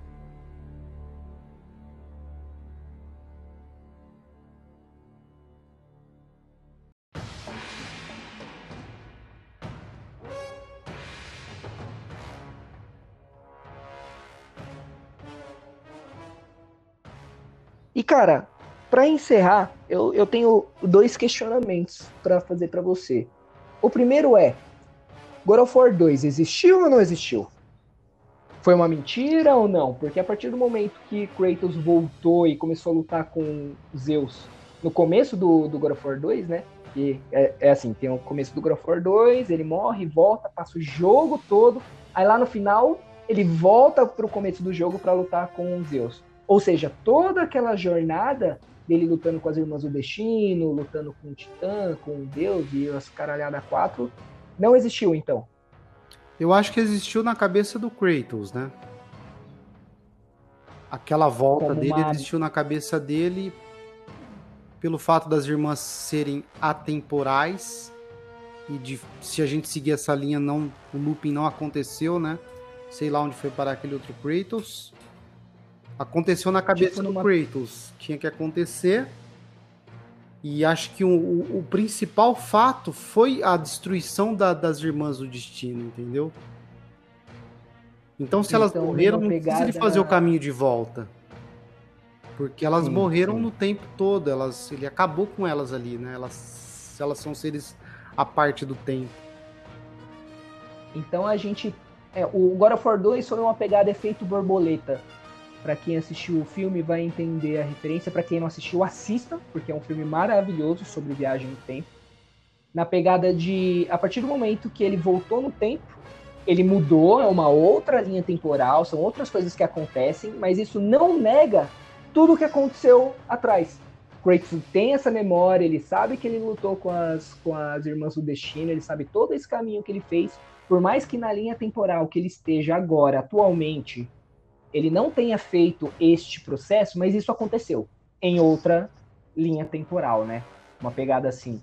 E cara, para encerrar, eu, eu tenho dois questionamentos para fazer para você. O primeiro é: God of War 2 existiu ou não existiu? Foi uma mentira ou não? Porque a partir do momento que Kratos voltou e começou a lutar com Zeus no começo do, do God of War 2, né? E é, é assim, tem o começo do God of War 2, ele morre, volta, passa o jogo todo, aí lá no final ele volta pro começo do jogo para lutar com Zeus. Ou seja, toda aquela jornada dele lutando com as irmãs do destino, lutando com o Titã, com o Deus e as caralhadas quatro, não existiu então. Eu acho que existiu na cabeça do Kratos, né? Aquela volta Como dele uma... existiu na cabeça dele pelo fato das irmãs serem atemporais e de se a gente seguir essa linha não o looping não aconteceu, né? Sei lá onde foi parar aquele outro Kratos. Aconteceu na cabeça tipo numa... do Kratos. Tinha que acontecer. E acho que o, o, o principal fato foi a destruição da, das irmãs do destino, entendeu? Então, se então, elas morreram, não precisa ele fazer o caminho de volta. Porque elas sim, morreram sim. no tempo todo. Elas, ele acabou com elas ali, né? Elas, elas são seres a parte do tempo. Então a gente. É, o God of War 2 foi uma pegada efeito borboleta Para quem assistiu o filme vai entender a referência. Para quem não assistiu, assista, porque é um filme maravilhoso sobre viagem no tempo. Na pegada de, a partir do momento que ele voltou no tempo, ele mudou, é uma outra linha temporal, são outras coisas que acontecem, mas isso não nega tudo o que aconteceu atrás. Kratos tem essa memória, ele sabe que ele lutou com as, com as Irmãs do Destino, ele sabe todo esse caminho que ele fez, por mais que na linha temporal que ele esteja agora, atualmente, ele não tenha feito este processo, mas isso aconteceu em outra linha temporal, né? Uma pegada assim.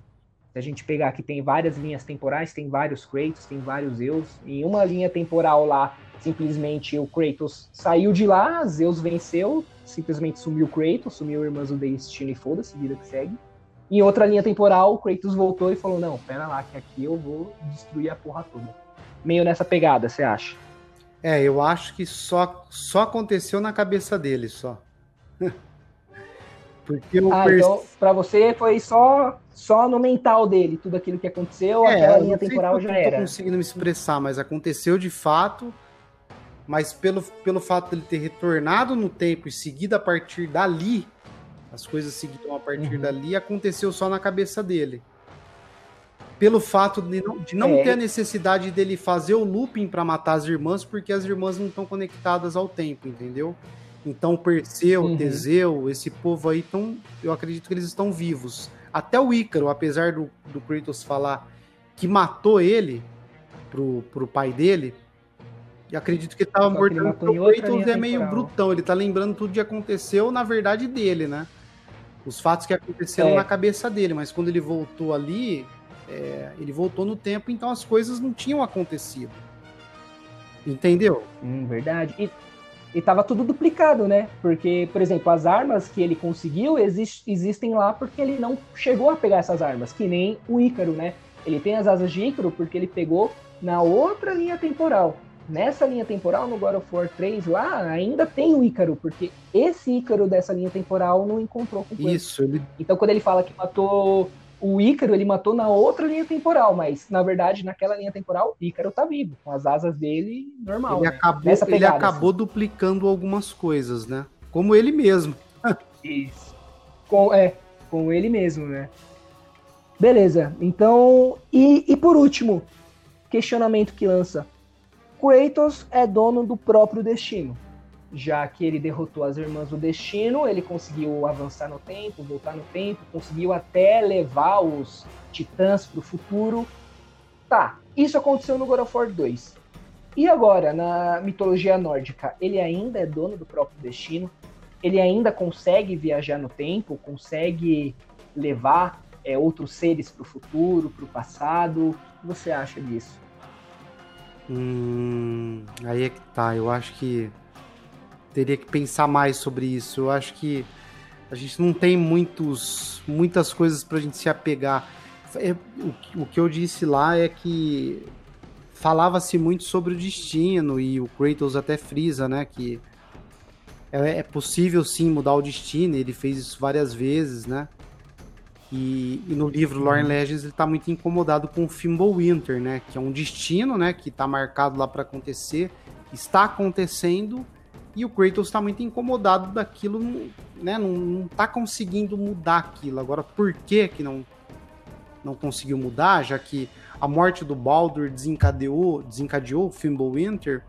Se a gente pegar que tem várias linhas temporais, tem vários Kratos, tem vários Zeus. Em uma linha temporal lá, simplesmente o Kratos saiu de lá, Zeus venceu, simplesmente sumiu o Kratos, sumiu o Irmãos do Destino e foda-se, vida que segue. Em outra linha temporal, o Kratos voltou e falou: Não, pera lá, que aqui eu vou destruir a porra toda. Meio nessa pegada, você acha? É, eu acho que só, só aconteceu na cabeça dele, só. *laughs* Porque eu ah, então pra você foi só, só no mental dele, tudo aquilo que aconteceu, é, aquela linha temporal já era. Eu não tô conseguindo me expressar, mas aconteceu de fato, mas pelo, pelo fato dele ter retornado no tempo e seguido a partir dali, as coisas seguiram a partir uhum. dali, aconteceu só na cabeça dele pelo fato de não, de não é. ter a necessidade dele fazer o looping para matar as irmãs, porque as irmãs não estão conectadas ao tempo, entendeu? Então, Perseu, uhum. Teseu, esse povo aí, tão, eu acredito que eles estão vivos. Até o Ícaro, apesar do, do Kratos falar que matou ele pro, pro pai dele, e acredito que ele tava morto. O Kratos é meio brutão, ele tá lembrando tudo que aconteceu, na verdade, dele, né? Os fatos que aconteceram é. na cabeça dele, mas quando ele voltou ali, é, ele voltou no tempo, então as coisas não tinham acontecido. Entendeu? Hum, verdade. E, e tava tudo duplicado, né? Porque, por exemplo, as armas que ele conseguiu exist, existem lá porque ele não chegou a pegar essas armas, que nem o Ícaro, né? Ele tem as asas de Ícaro porque ele pegou na outra linha temporal. Nessa linha temporal, no God of War 3, lá ainda tem o Ícaro, porque esse Ícaro dessa linha temporal não encontrou com Isso. Ele... Então, quando ele fala que matou o Ícaro ele matou na outra linha temporal, mas na verdade naquela linha temporal o Ícaro tá vivo, com as asas dele normal. Ele né? acabou, pegada, ele acabou assim. duplicando algumas coisas, né? Como ele mesmo. *laughs* Isso. Com, é, com ele mesmo, né? Beleza, então. E, e por último, questionamento que lança: Kratos é dono do próprio destino já que ele derrotou as Irmãs do Destino, ele conseguiu avançar no tempo, voltar no tempo, conseguiu até levar os Titãs para o futuro. Tá, isso aconteceu no God of War 2. E agora, na mitologia nórdica, ele ainda é dono do próprio destino? Ele ainda consegue viajar no tempo? Consegue levar é, outros seres para o futuro, para o passado? O que você acha disso? Hum, aí é que tá. Eu acho que teria que pensar mais sobre isso. Eu acho que a gente não tem muitos, muitas coisas para a gente se apegar. É, o, o, que eu disse lá é que falava-se muito sobre o destino e o Kratos até frisa, né, que é, é possível sim mudar o destino. Ele fez isso várias vezes, né? E, e no livro Lorne uhum. Legends ele está muito incomodado com o Fimbulwinter, né? Que é um destino, né? Que está marcado lá para acontecer, está acontecendo e o Kratos está muito incomodado daquilo, né? Não, não tá conseguindo mudar aquilo. Agora, por que que não, não conseguiu mudar? Já que a morte do Baldur desencadeou, desencadeou o Fimbulwinter.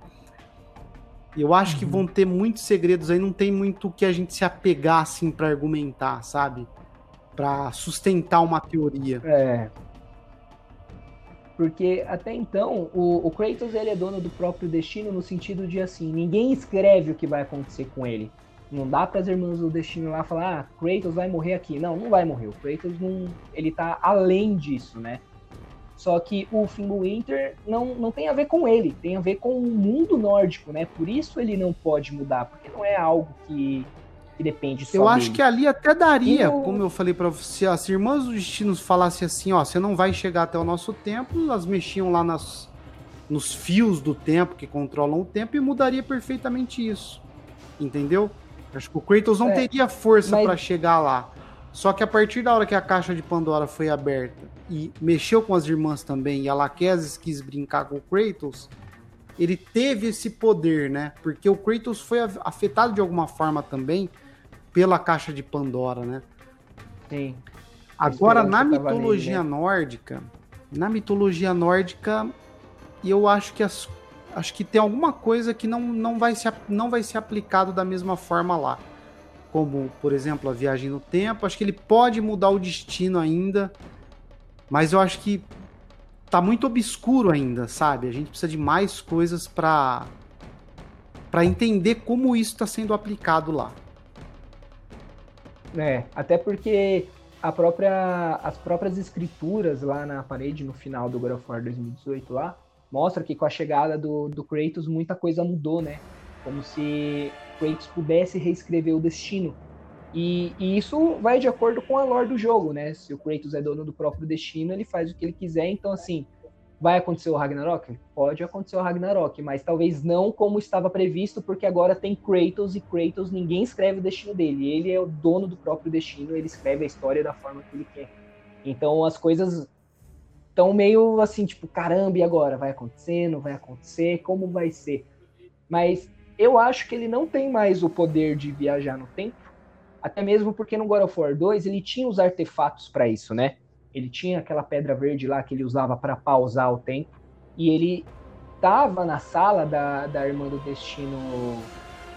Eu acho uhum. que vão ter muitos segredos aí, não tem muito que a gente se apegar assim para argumentar, sabe? Para sustentar uma teoria. É. Porque até então, o, o, Kratos ele é dono do próprio destino no sentido de assim, ninguém escreve o que vai acontecer com ele. Não dá para as irmãs do destino lá falar, ah, Kratos vai morrer aqui. Não, não vai morrer. O Kratos não, ele tá além disso, né? Só que o Fimbulwinter não, não tem a ver com ele, tem a ver com o mundo nórdico, né? Por isso ele não pode mudar, porque não é algo que que depende só Eu acho dele. que ali até daria, eu... como eu falei para você, as irmãs dos destinos falassem assim, ó, você não vai chegar até o nosso tempo, elas mexiam lá nas, nos fios do tempo que controlam o tempo e mudaria perfeitamente isso. Entendeu? Acho que o Kratos não é, teria força mas... para chegar lá. Só que a partir da hora que a caixa de Pandora foi aberta e mexeu com as irmãs também, e a Laquesis quis brincar com o Kratos, ele teve esse poder, né? Porque o Kratos foi afetado de alguma forma também pela caixa de Pandora, né? Sim. Agora, na mitologia ali, né? nórdica, na mitologia nórdica, eu acho que as, acho que tem alguma coisa que não, não, vai ser, não vai ser aplicado da mesma forma lá. Como, por exemplo, a viagem no tempo. Acho que ele pode mudar o destino ainda. Mas eu acho que tá muito obscuro ainda, sabe? A gente precisa de mais coisas para para entender como isso está sendo aplicado lá. É, até porque a própria, as próprias escrituras lá na parede no final do God of War 2018 lá mostra que com a chegada do, do Kratos muita coisa mudou, né? Como se Kratos pudesse reescrever o destino. E, e, isso vai de acordo com a lore do jogo, né? Se o Kratos é dono do próprio destino, ele faz o que ele quiser. Então, assim, Vai acontecer o Ragnarok? Pode acontecer o Ragnarok, mas talvez não como estava previsto, porque agora tem Kratos e Kratos ninguém escreve o destino dele. Ele é o dono do próprio destino, ele escreve a história da forma que ele quer. Então as coisas estão meio assim, tipo, caramba, e agora? Vai acontecer? Não vai acontecer? Como vai ser? Mas eu acho que ele não tem mais o poder de viajar no tempo, até mesmo porque no God of War 2 ele tinha os artefatos para isso, né? Ele tinha aquela pedra verde lá que ele usava para pausar o tempo, e ele estava na sala da, da irmã do destino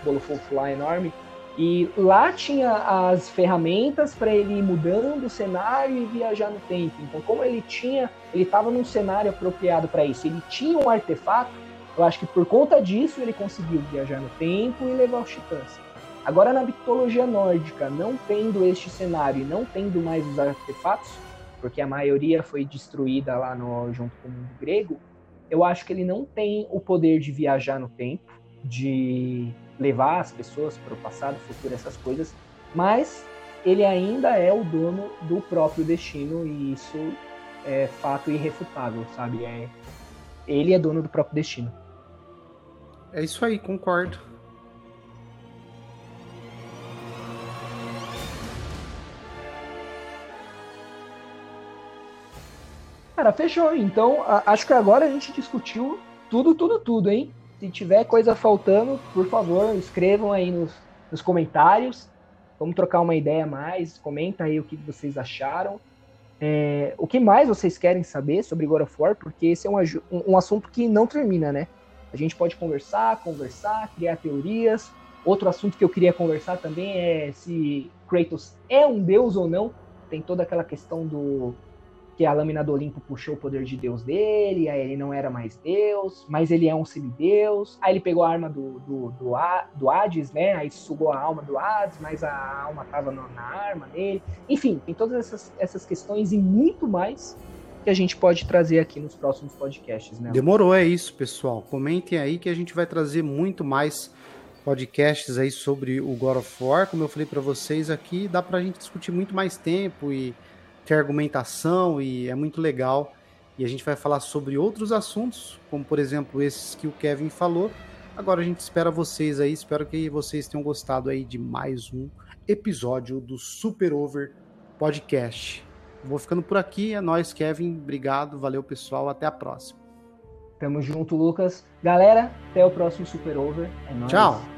Bolo Fofo lá enorme, e lá tinha as ferramentas para ele ir mudando o cenário e viajar no tempo. Então, como ele tinha, ele estava num cenário apropriado para isso, ele tinha um artefato, eu acho que por conta disso ele conseguiu viajar no tempo e levar os titãs. Agora, na mitologia nórdica, não tendo este cenário e não tendo mais os artefatos, porque a maioria foi destruída lá no, junto com o mundo grego, eu acho que ele não tem o poder de viajar no tempo, de levar as pessoas para o passado, futuro, essas coisas, mas ele ainda é o dono do próprio destino e isso é fato irrefutável, sabe? É, ele é dono do próprio destino. É isso aí, concordo. Cara, fechou. Então, acho que agora a gente discutiu tudo, tudo, tudo, hein? Se tiver coisa faltando, por favor, escrevam aí nos, nos comentários. Vamos trocar uma ideia mais. Comenta aí o que vocês acharam. É, o que mais vocês querem saber sobre God of War? Porque esse é um, um assunto que não termina, né? A gente pode conversar, conversar, criar teorias. Outro assunto que eu queria conversar também é se Kratos é um deus ou não. Tem toda aquela questão do que a lâmina do Olimpo puxou o poder de Deus dele, aí ele não era mais Deus, mas ele é um semideus. Aí ele pegou a arma do, do, do, do Hades, né? Aí sugou a alma do Hades, mas a alma tava na, na arma dele. Enfim, tem todas essas, essas questões e muito mais que a gente pode trazer aqui nos próximos podcasts, né? Demorou, é isso, pessoal. Comentem aí que a gente vai trazer muito mais podcasts aí sobre o God of War. Como eu falei para vocês aqui, dá pra gente discutir muito mais tempo e ter argumentação e é muito legal. E a gente vai falar sobre outros assuntos, como por exemplo esses que o Kevin falou. Agora a gente espera vocês aí, espero que vocês tenham gostado aí de mais um episódio do Super Over Podcast. Vou ficando por aqui, é nóis, Kevin. Obrigado, valeu pessoal, até a próxima. Tamo junto, Lucas. Galera, até o próximo Super Over. É nóis. Tchau.